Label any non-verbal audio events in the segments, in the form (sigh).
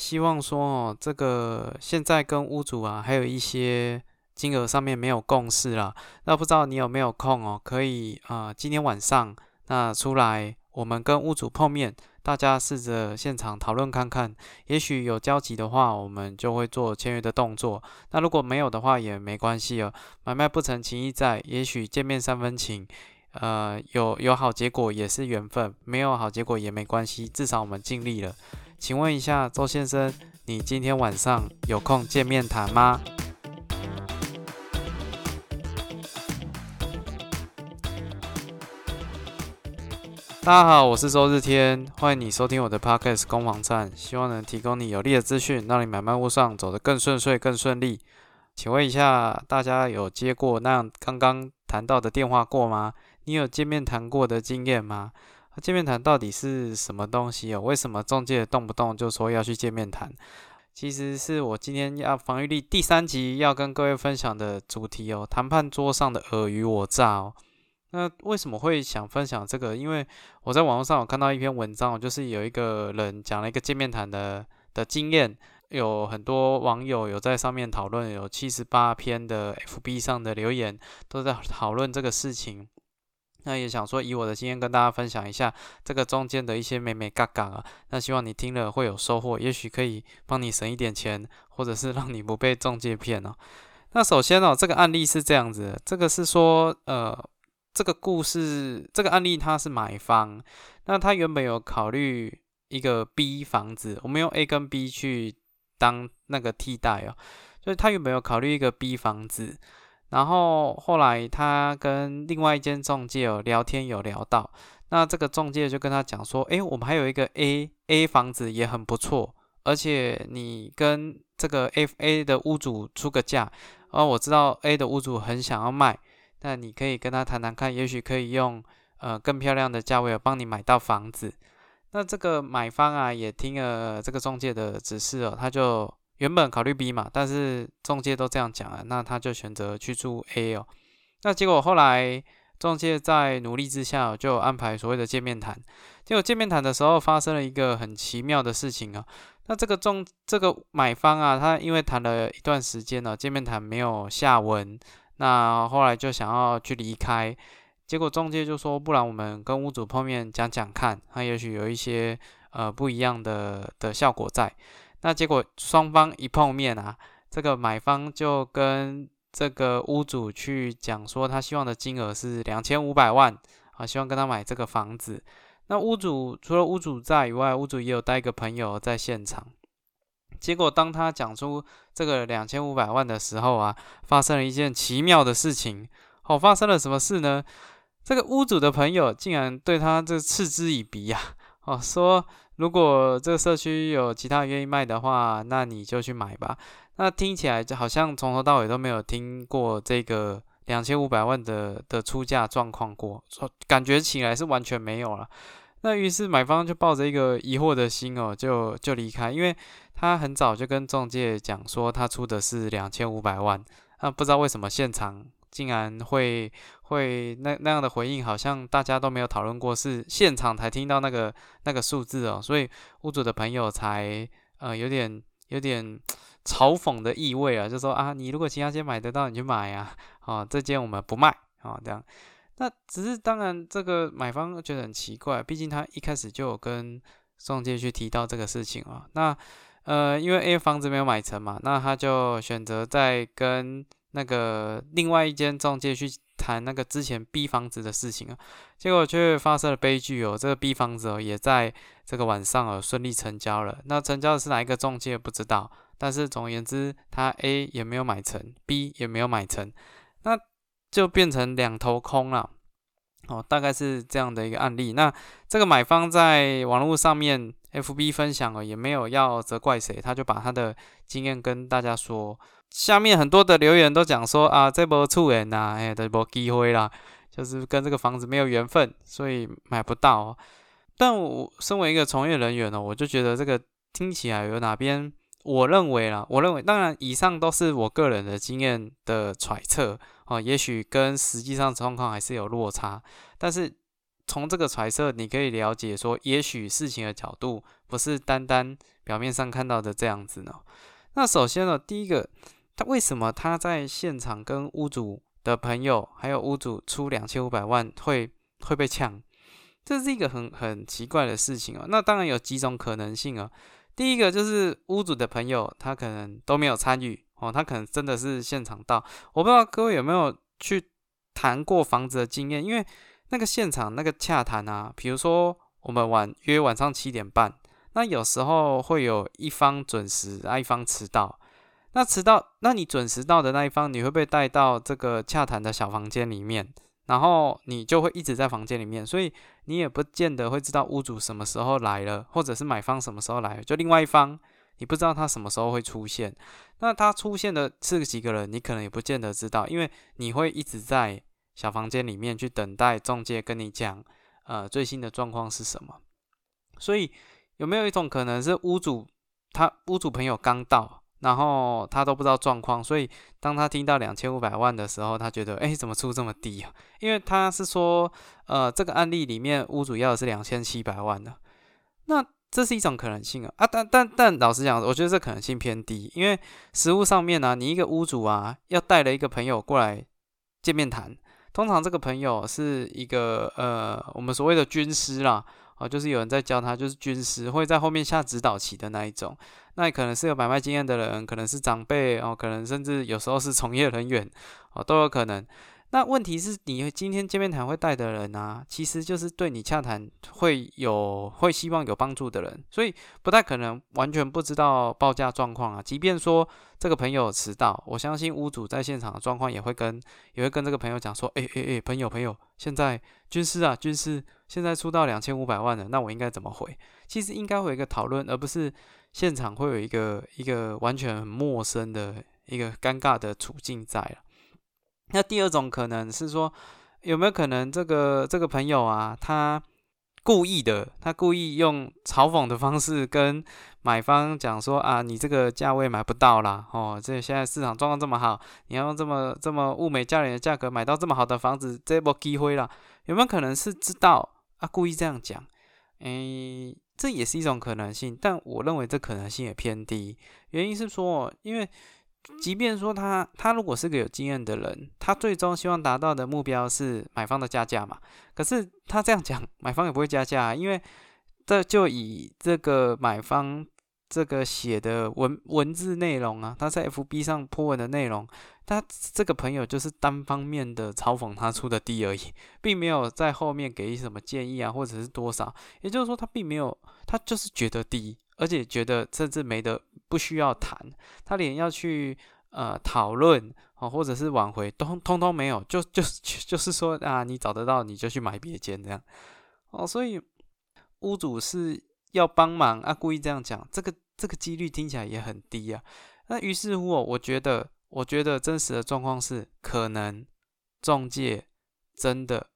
希望说哦，这个现在跟屋主啊，还有一些金额上面没有共识啦。那不知道你有没有空哦？可以啊，今天晚上那出来，我们跟屋主碰面，大家试着现场讨论看看。也许有交集的话，我们就会做签约的动作。那如果没有的话，也没关系哦。买卖不成，情义在。也许见面三分情。呃，有有好结果也是缘分，没有好结果也没关系，至少我们尽力了。请问一下周先生，你今天晚上有空见面谈吗？大家好，我是周日天，欢迎你收听我的 podcast 攻防战，希望能提供你有利的资讯，让你买卖路上走得更顺遂、更顺利。请问一下，大家有接过那样刚刚谈到的电话过吗？你有见面谈过的经验吗？见面谈到底是什么东西哦？为什么中介动不动就说要去见面谈？其实是我今天要防御力第三集要跟各位分享的主题哦。谈判桌上的尔虞我诈哦。那为什么会想分享这个？因为我在网络上有看到一篇文章，就是有一个人讲了一个见面谈的的经验，有很多网友有在上面讨论，有七十八篇的 FB 上的留言都在讨论这个事情。那也想说，以我的经验跟大家分享一下这个中间的一些美美嘎嘎啊。那希望你听了会有收获，也许可以帮你省一点钱，或者是让你不被中介骗哦。那首先哦，这个案例是这样子，这个是说，呃，这个故事，这个案例它是买方，那他原本有考虑一个 B 房子，我们用 A 跟 B 去当那个替代哦，所以他原本有考虑一个 B 房子。然后后来他跟另外一间中介有聊天，有聊到，那这个中介就跟他讲说，诶，我们还有一个 A A 房子也很不错，而且你跟这个 F A 的屋主出个价，而我知道 A 的屋主很想要卖，那你可以跟他谈谈看，也许可以用呃更漂亮的价位帮你买到房子。那这个买方啊也听了这个中介的指示哦，他就。原本考虑 B 嘛，但是中介都这样讲了，那他就选择去住 A 哦。那结果后来中介在努力之下，就安排所谓的见面谈。结果见面谈的时候，发生了一个很奇妙的事情啊。那这个中这个买方啊，他因为谈了一段时间了，见面谈没有下文，那后来就想要去离开。结果中介就说，不然我们跟屋主碰面讲讲看，他也许有一些呃不一样的的效果在。那结果双方一碰面啊，这个买方就跟这个屋主去讲说，他希望的金额是两千五百万啊，希望跟他买这个房子。那屋主除了屋主在以外，屋主也有带一个朋友在现场。结果当他讲出这个两千五百万的时候啊，发生了一件奇妙的事情。哦，发生了什么事呢？这个屋主的朋友竟然对他这嗤之以鼻呀！哦，说。如果这个社区有其他人愿意卖的话，那你就去买吧。那听起来就好像从头到尾都没有听过这个两千五百万的的出价状况过，感觉起来是完全没有了。那于是买方就抱着一个疑惑的心哦，就就离开，因为他很早就跟中介讲说他出的是两千五百万，那不知道为什么现场。竟然会会那那样的回应，好像大家都没有讨论过，是现场才听到那个那个数字哦，所以屋主的朋友才呃有点有点 (tsk) 嘲讽的意味啊，就说啊，你如果其他间买得到，你去买啊，啊，这间我们不卖啊，这样。那只是当然，这个买方觉得很奇怪，毕竟他一开始就有跟中介去提到这个事情啊。那呃，因为 A 房子没有买成嘛，那他就选择在跟。那个另外一间中介去谈那个之前 B 房子的事情啊，结果却发生了悲剧哦。这个 B 房子哦，也在这个晚上哦顺利成交了。那成交的是哪一个中介不知道，但是总而言之，他 A 也没有买成，B 也没有买成，那就变成两头空了。哦，大概是这样的一个案例。那这个买方在网络上面 FB 分享了，也没有要责怪谁，他就把他的经验跟大家说。下面很多的留言都讲说啊，这波出人呐，哎，这波机会啦，就是跟这个房子没有缘分，所以买不到。但我身为一个从业人员呢，我就觉得这个听起来有哪边，我认为啦，我认为，当然以上都是我个人的经验的揣测哦，也许跟实际上状况还是有落差，但是从这个揣测，你可以了解说，也许事情的角度不是单单表面上看到的这样子呢。那首先呢，第一个，他为什么他在现场跟屋主的朋友还有屋主出两千五百万会会被抢？这是一个很很奇怪的事情哦。那当然有几种可能性哦。第一个就是屋主的朋友他可能都没有参与哦，他可能真的是现场到。我不知道各位有没有去谈过房子的经验，因为那个现场那个洽谈啊，比如说我们晚约晚上七点半，那有时候会有一方准时，啊一方迟到。那迟到，那你准时到的那一方，你会被带到这个洽谈的小房间里面。然后你就会一直在房间里面，所以你也不见得会知道屋主什么时候来了，或者是买方什么时候来。就另外一方，你不知道他什么时候会出现。那他出现的是几个人，你可能也不见得知道，因为你会一直在小房间里面去等待中介跟你讲，呃，最新的状况是什么。所以有没有一种可能是屋主他屋主朋友刚到？然后他都不知道状况，所以当他听到两千五百万的时候，他觉得，哎，怎么出这么低啊？因为他是说，呃，这个案例里面屋主要的是两千七百万的，那这是一种可能性啊。啊，但但但老实讲，我觉得这可能性偏低，因为实物上面呢，你一个屋主啊，要带了一个朋友过来见面谈，通常这个朋友是一个呃，我们所谓的军师啦。哦，就是有人在教他，就是军师会在后面下指导棋的那一种。那可能是有买卖经验的人，可能是长辈哦，可能甚至有时候是从业人员哦，都有可能。那问题是你今天见面谈会带的人啊，其实就是对你洽谈会有会希望有帮助的人，所以不太可能完全不知道报价状况啊。即便说这个朋友迟到，我相信屋主在现场的状况也会跟也会跟这个朋友讲说，哎哎哎，朋友朋友，现在军师啊军师，现在出到两千五百万了，那我应该怎么回？其实应该会有一个讨论，而不是现场会有一个一个完全很陌生的一个尴尬的处境在了。那第二种可能是说，有没有可能这个这个朋友啊，他故意的，他故意用嘲讽的方式跟买方讲说啊，你这个价位买不到啦，哦，这现在市场状况这么好，你要用这么这么物美价廉的价格买到这么好的房子，这波机会啦，有没有可能是知道啊，故意这样讲？诶，这也是一种可能性，但我认为这可能性也偏低，原因是说，因为。即便说他他如果是个有经验的人，他最终希望达到的目标是买方的加价嘛？可是他这样讲，买方也不会加价，因为这就以这个买方这个写的文文字内容啊，他在 FB 上 po 文的内容，他这个朋友就是单方面的嘲讽他出的低而已，并没有在后面给什么建议啊，或者是多少，也就是说他并没有，他就是觉得低，而且觉得甚至没得。不需要谈，他连要去呃讨论啊，或者是挽回，都通通没有，就就就是说啊，你找得到你就去买别间这样哦，所以屋主是要帮忙啊，故意这样讲，这个这个几率听起来也很低啊。那于是乎，我觉得，我觉得真实的状况是，可能中介真的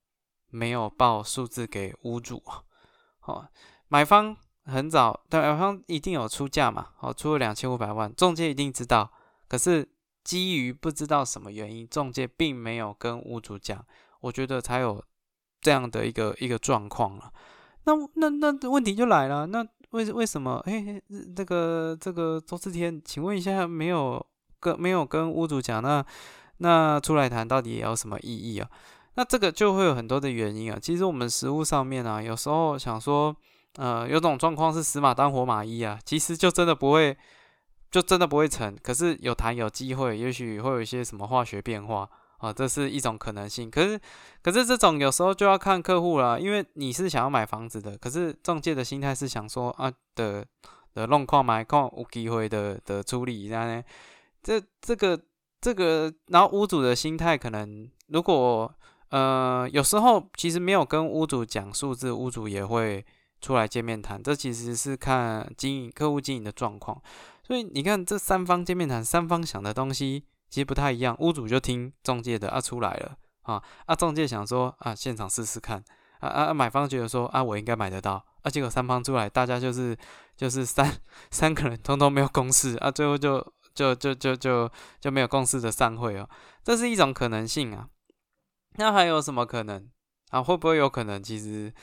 没有报数字给屋主啊，好，买方。很早，对，买方一定有出价嘛，哦，出了两千五百万，中介一定知道。可是基于不知道什么原因，中介并没有跟屋主讲，我觉得才有这样的一个一个状况了。那那那问题就来了，那为为什么？哎，这个这个周志天，请问一下，没有跟没有跟屋主讲，那那出来谈到底有什么意义啊？那这个就会有很多的原因啊。其实我们实物上面啊，有时候想说。呃，有种状况是死马当活马医啊，其实就真的不会，就真的不会成。可是有谈有机会，也许会有一些什么化学变化啊，这是一种可能性。可是，可是这种有时候就要看客户了，因为你是想要买房子的，可是中介的心态是想说啊的的弄矿买矿有机会的的处理，这样呢？这这个这个，然后屋主的心态可能，如果呃有时候其实没有跟屋主讲数字，屋主也会。出来见面谈，这其实是看经营客户经营的状况。所以你看，这三方见面谈，三方想的东西其实不太一样。屋主就听中介的啊，出来了啊啊，中介想说啊，现场试试看啊啊，买方觉得说啊，我应该买得到啊，结果三方出来，大家就是就是三三个人通通没有共识啊，最后就就就就就就没有共识的散会哦，这是一种可能性啊。那还有什么可能？啊，会不会有可能其实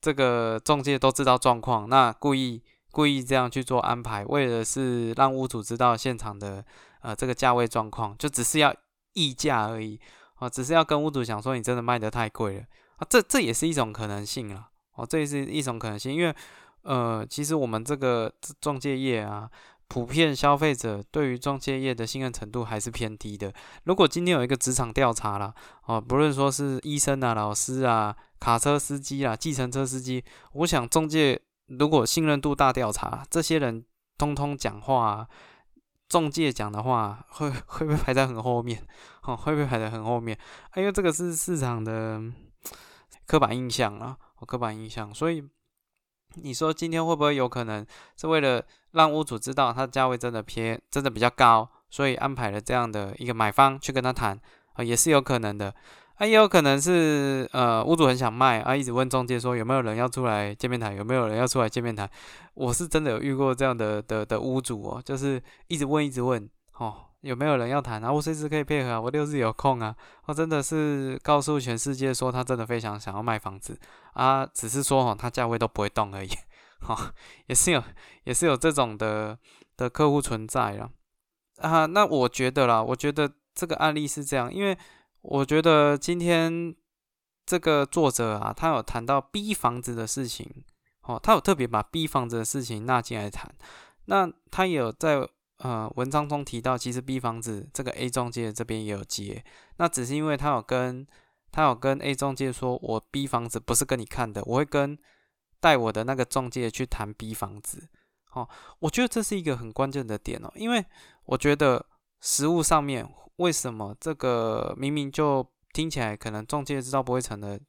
这个中介都知道状况，那故意故意这样去做安排，为的是让屋主知道现场的呃这个价位状况，就只是要溢价而已，哦，只是要跟屋主讲说你真的卖的太贵了啊，这这也是一种可能性了，哦，这也是一种可能性，因为呃，其实我们这个中介业啊。普遍消费者对于中介业的信任程度还是偏低的。如果今天有一个职场调查啦，哦，不论说是医生啊、老师啊、卡车司机啊、计程车司机，我想中介如果信任度大调查，这些人通通讲话，中介讲的话会会不会排在很后面？(laughs) 哦，会不会排在很后面？因为这个是市场的刻板印象啊，刻板印象，所以。你说今天会不会有可能是为了让屋主知道他的价位真的偏真的比较高，所以安排了这样的一个买方去跟他谈啊，也是有可能的也有可能是呃屋主很想卖啊，一直问中介说有没有人要出来见面谈，有没有人要出来见面谈。我是真的有遇过这样的的的屋主哦，就是一直问一直问哦。有没有人要谈啊？我随时可以配合啊！我六日有空啊！我真的是告诉全世界说，他真的非常想要卖房子啊，只是说哈，他价位都不会动而已。哈，也是有，也是有这种的的客户存在了啊。那我觉得啦，我觉得这个案例是这样，因为我觉得今天这个作者啊，他有谈到 B 房子的事情，哦，他有特别把 B 房子的事情纳进来谈。那他有在。呃，文章中提到，其实 B 房子这个 A 中介这边也有接，那只是因为他有跟他有跟 A 中介说，我 B 房子不是跟你看的，我会跟带我的那个中介去谈 B 房子。哦，我觉得这是一个很关键的点哦，因为我觉得实物上面为什么这个明明就听起来可能中介知道不会成的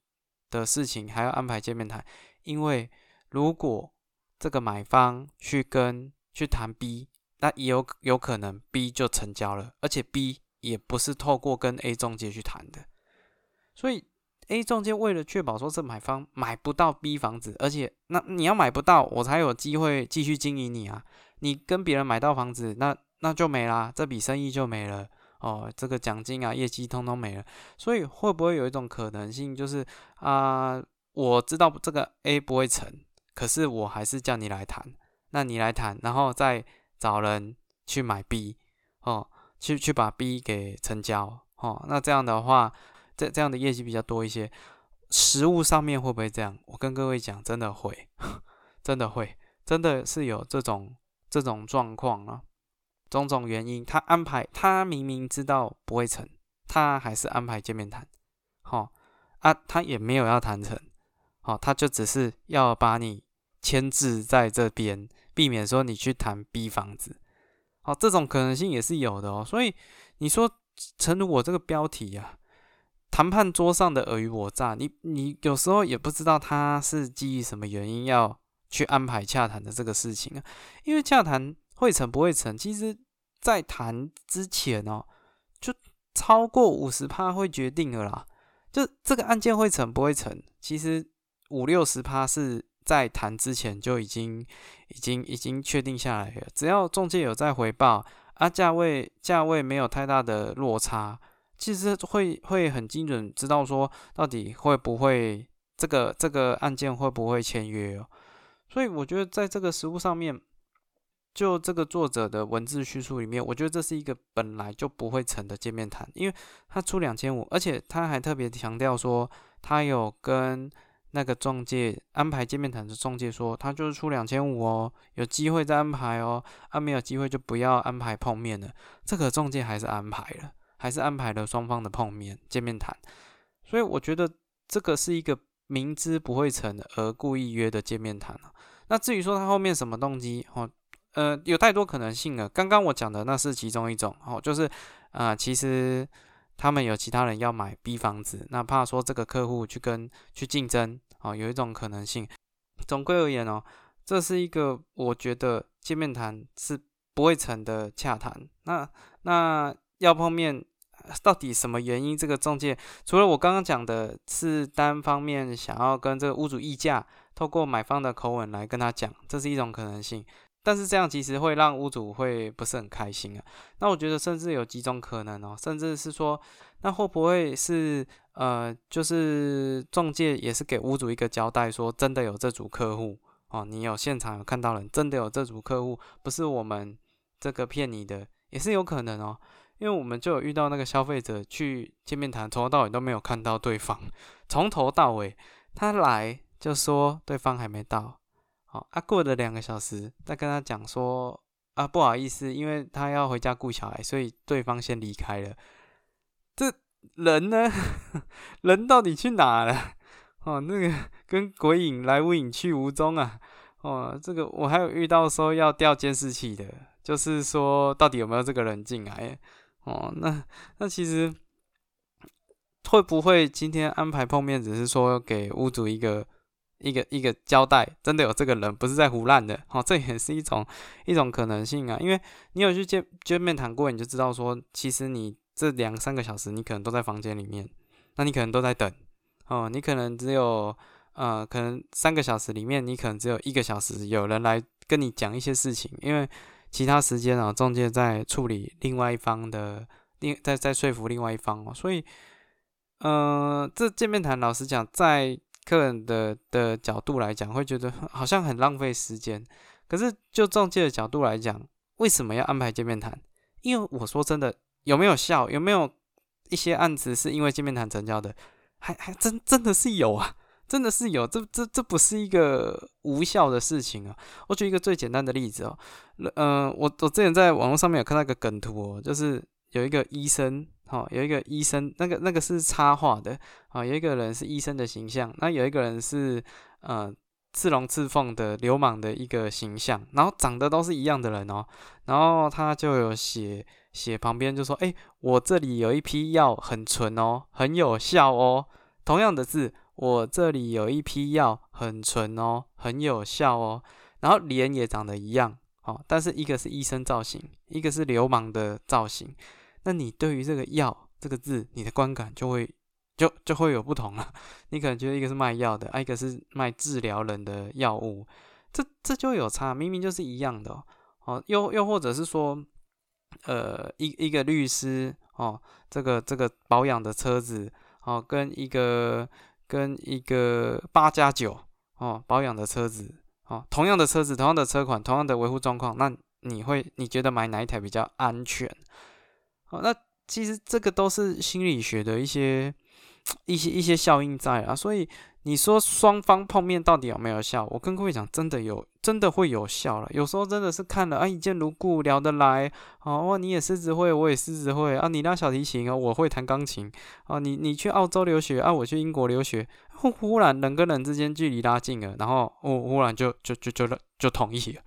的事情，还要安排见面谈？因为如果这个买方去跟去谈 B。那也有有可能 B 就成交了，而且 B 也不是透过跟 A 中介去谈的，所以 A 中介为了确保说这买方买不到 B 房子，而且那你要买不到，我才有机会继续经营你啊。你跟别人买到房子，那那就没啦，这笔生意就没了哦，这个奖金啊、业绩通通没了。所以会不会有一种可能性，就是啊，我知道这个 A 不会成，可是我还是叫你来谈，那你来谈，然后再。找人去买 B 哦，去去把 B 给成交哦，那这样的话，这这样的业绩比较多一些。实物上面会不会这样？我跟各位讲，真的会，(laughs) 真的会，真的是有这种这种状况啊。种种原因，他安排他明明知道不会成，他还是安排见面谈。好啊，他也没有要谈成，好，他就只是要把你牵制在这边。避免说你去谈 B 房子，好，这种可能性也是有的哦。所以你说，诚如我这个标题呀，谈判桌上的尔虞我诈，你你有时候也不知道他是基于什么原因要去安排洽谈的这个事情啊。因为洽谈会成不会成，其实在谈之前哦，就超过五十趴会决定了啦。就这个案件会成不会成，其实五六十趴是。在谈之前就已经、已经、已经确定下来了。只要中介有在回报，啊，价位价位没有太大的落差，其实会会很精准知道说到底会不会这个这个案件会不会签约哦。所以我觉得在这个实物上面，就这个作者的文字叙述里面，我觉得这是一个本来就不会成的见面谈，因为他出两千五，而且他还特别强调说他有跟。那个中介安排见面谈的中介说，他就是出两千五哦，有机会再安排哦，啊没有机会就不要安排碰面了。这个中介还是安排了，还是安排了双方的碰面见面谈。所以我觉得这个是一个明知不会成而故意约的见面谈那至于说他后面什么动机哦，呃，有太多可能性了。刚刚我讲的那是其中一种哦，就是啊，其实。他们有其他人要买 B 房子，那怕说这个客户去跟去竞争哦，有一种可能性。总归而言哦，这是一个我觉得见面谈是不会成的洽谈。那那要碰面，到底什么原因？这个中介除了我刚刚讲的是单方面想要跟这个屋主议价，透过买方的口吻来跟他讲，这是一种可能性。但是这样其实会让屋主会不是很开心啊。那我觉得甚至有几种可能哦，甚至是说，那会不会是呃，就是中介也是给屋主一个交代，说真的有这组客户哦，你有现场有看到人，真的有这组客户，不是我们这个骗你的，也是有可能哦。因为我们就有遇到那个消费者去见面谈，从头到尾都没有看到对方，从头到尾他来就说对方还没到。好，啊，过了两个小时，再跟他讲说，啊，不好意思，因为他要回家顾小孩，所以对方先离开了。这人呢？人到底去哪了？哦，那个跟鬼影来无影去无踪啊！哦，这个我还有遇到说要调监视器的，就是说到底有没有这个人进来？哦，那那其实会不会今天安排碰面，只是说给屋主一个？一个一个交代，真的有这个人，不是在胡乱的，好，这也是一种一种可能性啊。因为你有去见见面谈过，你就知道说，其实你这两三个小时，你可能都在房间里面，那你可能都在等，哦，你可能只有呃，可能三个小时里面，你可能只有一个小时有人来跟你讲一些事情，因为其他时间啊，中介在处理另外一方的，另在在说服另外一方哦，所以，呃，这见面谈，老实讲，在客人的的角度来讲，会觉得好像很浪费时间。可是就中介的角度来讲，为什么要安排见面谈？因为我说真的，有没有效？有没有一些案子是因为见面谈成交的？还还真真的是有啊，真的是有。这这这不是一个无效的事情啊。我举一个最简单的例子哦，嗯，我我之前在网络上面有看到一个梗图哦，就是有一个医生。哦，有一个医生，那个那个是插画的啊，有一个人是医生的形象，那有一个人是呃刺龙刺凤的流氓的一个形象，然后长得都是一样的人哦，然后他就有写写旁边就说，哎，我这里有一批药很纯哦，很有效哦，同样的字，我这里有一批药很纯哦，很有效哦，然后脸也长得一样，哦，但是一个是医生造型，一个是流氓的造型。那你对于这个“药”这个字，你的观感就会就就会有不同了。你可能觉得一个是卖药的，一个是卖治疗人的药物，这这就有差。明明就是一样的哦。又又或者是说，呃，一一个律师哦，这个这个保养的车子哦，跟一个跟一个八加九哦保养的车子哦，同样的车子，同样的车款，同样的维护状况，那你会你觉得买哪一台比较安全？哦，那其实这个都是心理学的一些一些一些效应在啊，所以你说双方碰面到底有没有效？我跟各位讲，真的有，真的会有效了。有时候真的是看了啊，一见如故，聊得来，哦，你也狮子会，我也狮子会啊，你拉小提琴啊，我会弹钢琴啊，你你去澳洲留学啊，我去英国留学，忽忽然人跟人之间距离拉近了，然后我忽然就就就就就同意了，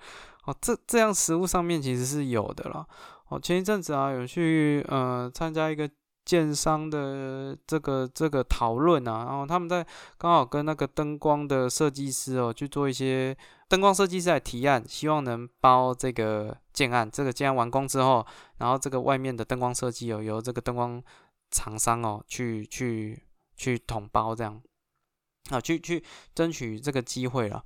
哦，这这样实物上面其实是有的了。哦，前一阵子啊，有去呃参加一个建商的这个这个讨论啊，然后他们在刚好跟那个灯光的设计师哦去做一些灯光设计师来提案，希望能包这个建案。这个建案完工之后，然后这个外面的灯光设计哦由这个灯光厂商哦去去去统包这样，啊，去去争取这个机会了。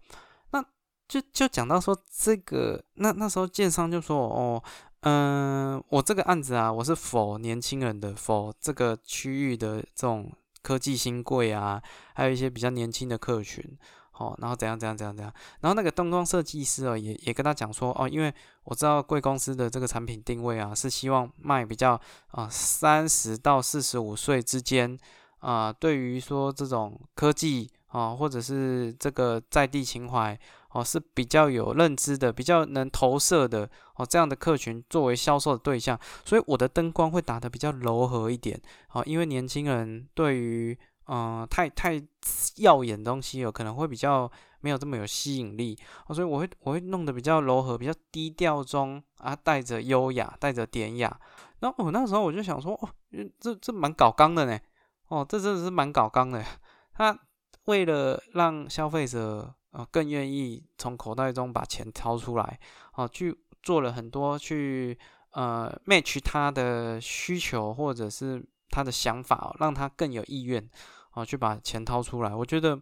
那就就讲到说这个，那那时候建商就说哦。嗯，我这个案子啊，我是否年轻人的，否这个区域的这种科技新贵啊，还有一些比较年轻的客群，好，然后怎样怎样怎样怎样，然后那个灯光设计师哦，也也跟他讲说哦，因为我知道贵公司的这个产品定位啊，是希望卖比较啊三十到四十五岁之间啊，对于说这种科技啊，或者是这个在地情怀。哦，是比较有认知的，比较能投射的哦，这样的客群作为销售的对象，所以我的灯光会打得比较柔和一点。哦，因为年轻人对于嗯太太耀眼的东西有可能会比较没有这么有吸引力，哦，所以我会我会弄得比较柔和，比较低调中啊，带着优雅，带着典雅。然后我那时候我就想说，哦，这这蛮搞刚的呢，哦，这真的是蛮搞刚的。他为了让消费者。啊，更愿意从口袋中把钱掏出来，啊，去做了很多去呃 match 他的需求或者是他的想法，让他更有意愿，啊，去把钱掏出来。我觉得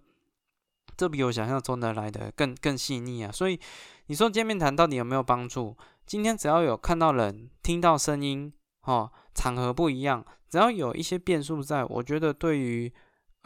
这比我想象中的来的更更细腻啊。所以你说见面谈到底有没有帮助？今天只要有看到人、听到声音，哦，场合不一样，只要有一些变数在，我觉得对于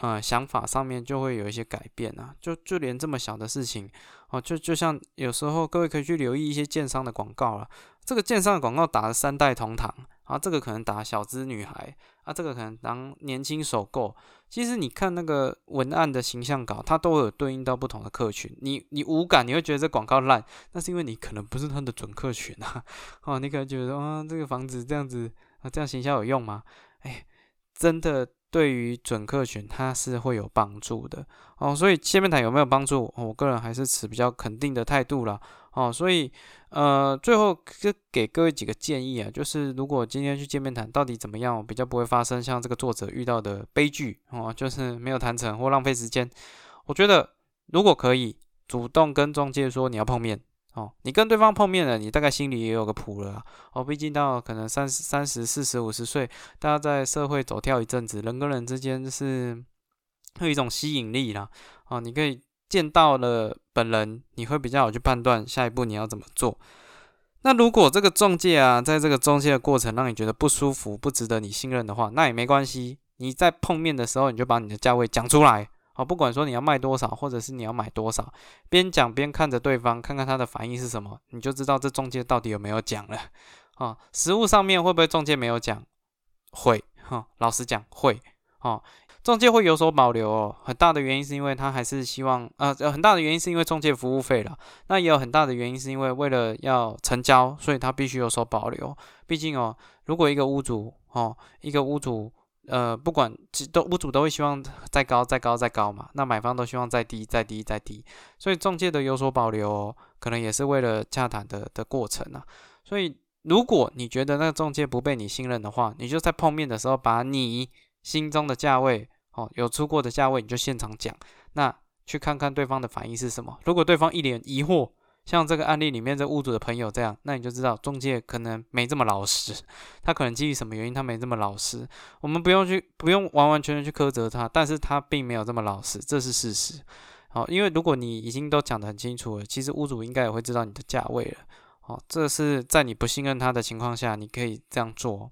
呃想法上面就会有一些改变啊。就就连这么小的事情，哦，就就像有时候各位可以去留意一些建商的广告了。这个建商的广告打了三代同堂。啊，这个可能打小资女孩，啊，这个可能当年轻首购。其实你看那个文案的形象稿，它都有对应到不同的客群。你你无感，你会觉得这广告烂，那是因为你可能不是它的准客群啊。(laughs) 哦，你可能觉得啊，这个房子这样子啊，这样行销有用吗？哎，真的对于准客群它是会有帮助的哦。所以见面谈有没有帮助？我个人还是持比较肯定的态度了。哦，所以。呃，最后就给各位几个建议啊，就是如果今天去见面谈，到底怎么样比较不会发生像这个作者遇到的悲剧哦，就是没有谈成或浪费时间。我觉得如果可以主动跟中介说你要碰面哦，你跟对方碰面了，你大概心里也有个谱了哦。毕竟到可能三十三十四十五十岁，大家在社会走跳一阵子，人跟人之间是会有一种吸引力啦。哦，你可以。见到了本人，你会比较好去判断下一步你要怎么做。那如果这个中介啊，在这个中介的过程让你觉得不舒服、不值得你信任的话，那也没关系。你在碰面的时候，你就把你的价位讲出来啊，不管说你要卖多少，或者是你要买多少，边讲边看着对方，看看他的反应是什么，你就知道这中介到底有没有讲了啊。实物上面会不会中介没有讲？会哈，老实讲会哦。中介会有所保留哦，很大的原因是因为他还是希望，呃，很大的原因是因为中介服务费了。那也有很大的原因是因为为了要成交，所以他必须有所保留。毕竟哦，如果一个屋主哦，一个屋主，呃，不管都屋主都会希望再高、再高、再高嘛。那买方都希望再低、再低、再低。所以中介的有所保留，可能也是为了洽谈的的过程啊。所以如果你觉得那个中介不被你信任的话，你就在碰面的时候把你心中的价位。哦，有出过的价位你就现场讲，那去看看对方的反应是什么。如果对方一脸疑惑，像这个案例里面这屋主的朋友这样，那你就知道中介可能没这么老实，他可能基于什么原因他没这么老实。我们不用去不用完完全全去苛责他，但是他并没有这么老实，这是事实。好，因为如果你已经都讲得很清楚了，其实屋主应该也会知道你的价位了。好，这是在你不信任他的情况下，你可以这样做。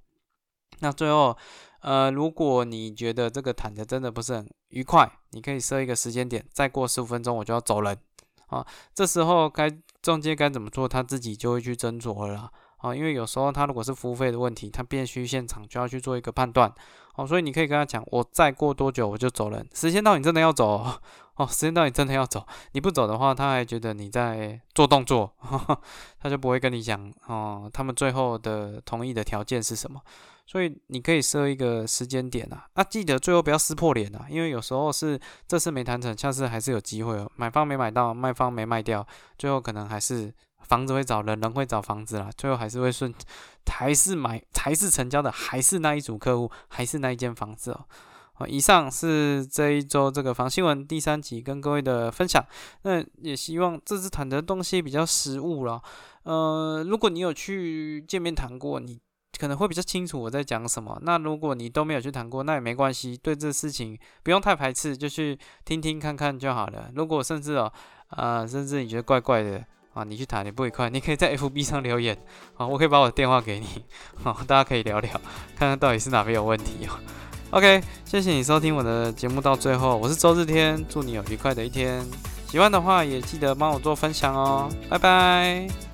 那最后。呃，如果你觉得这个谈的真的不是很愉快，你可以设一个时间点，再过十五分钟我就要走人啊。这时候该中介该怎么做，他自己就会去斟酌了啊。因为有时候他如果是服务费的问题，他必须现场就要去做一个判断哦。所以你可以跟他讲，我再过多久我就走人，时间到你真的要走哦，时间到你真的要走，你不走的话，他还觉得你在做动作，(laughs) 他就不会跟你讲哦。他们最后的同意的条件是什么？所以你可以设一个时间点啊，啊，记得最后不要撕破脸啊，因为有时候是这次没谈成，下次还是有机会哦。买方没买到，卖方没卖掉，最后可能还是房子会找人，人会找房子啦，最后还是会顺，还是买，还是成交的，还是那一组客户，还是那一间房子哦。好，以上是这一周这个房新闻第三集跟各位的分享，那也希望这次谈的东西比较实务了。呃，如果你有去见面谈过，你。可能会比较清楚我在讲什么。那如果你都没有去谈过，那也没关系。对这事情不用太排斥，就去听听看看就好了。如果甚至哦，啊，甚至你觉得怪怪的啊，你去谈你不愉快，你可以在 FB 上留言啊，我可以把我的电话给你，好，(laughs) 大家可以聊聊，看看到底是哪边有问题哦。OK，谢谢你收听我的节目到最后，我是周日天，祝你有愉快的一天。喜欢的话也记得帮我做分享哦，拜拜。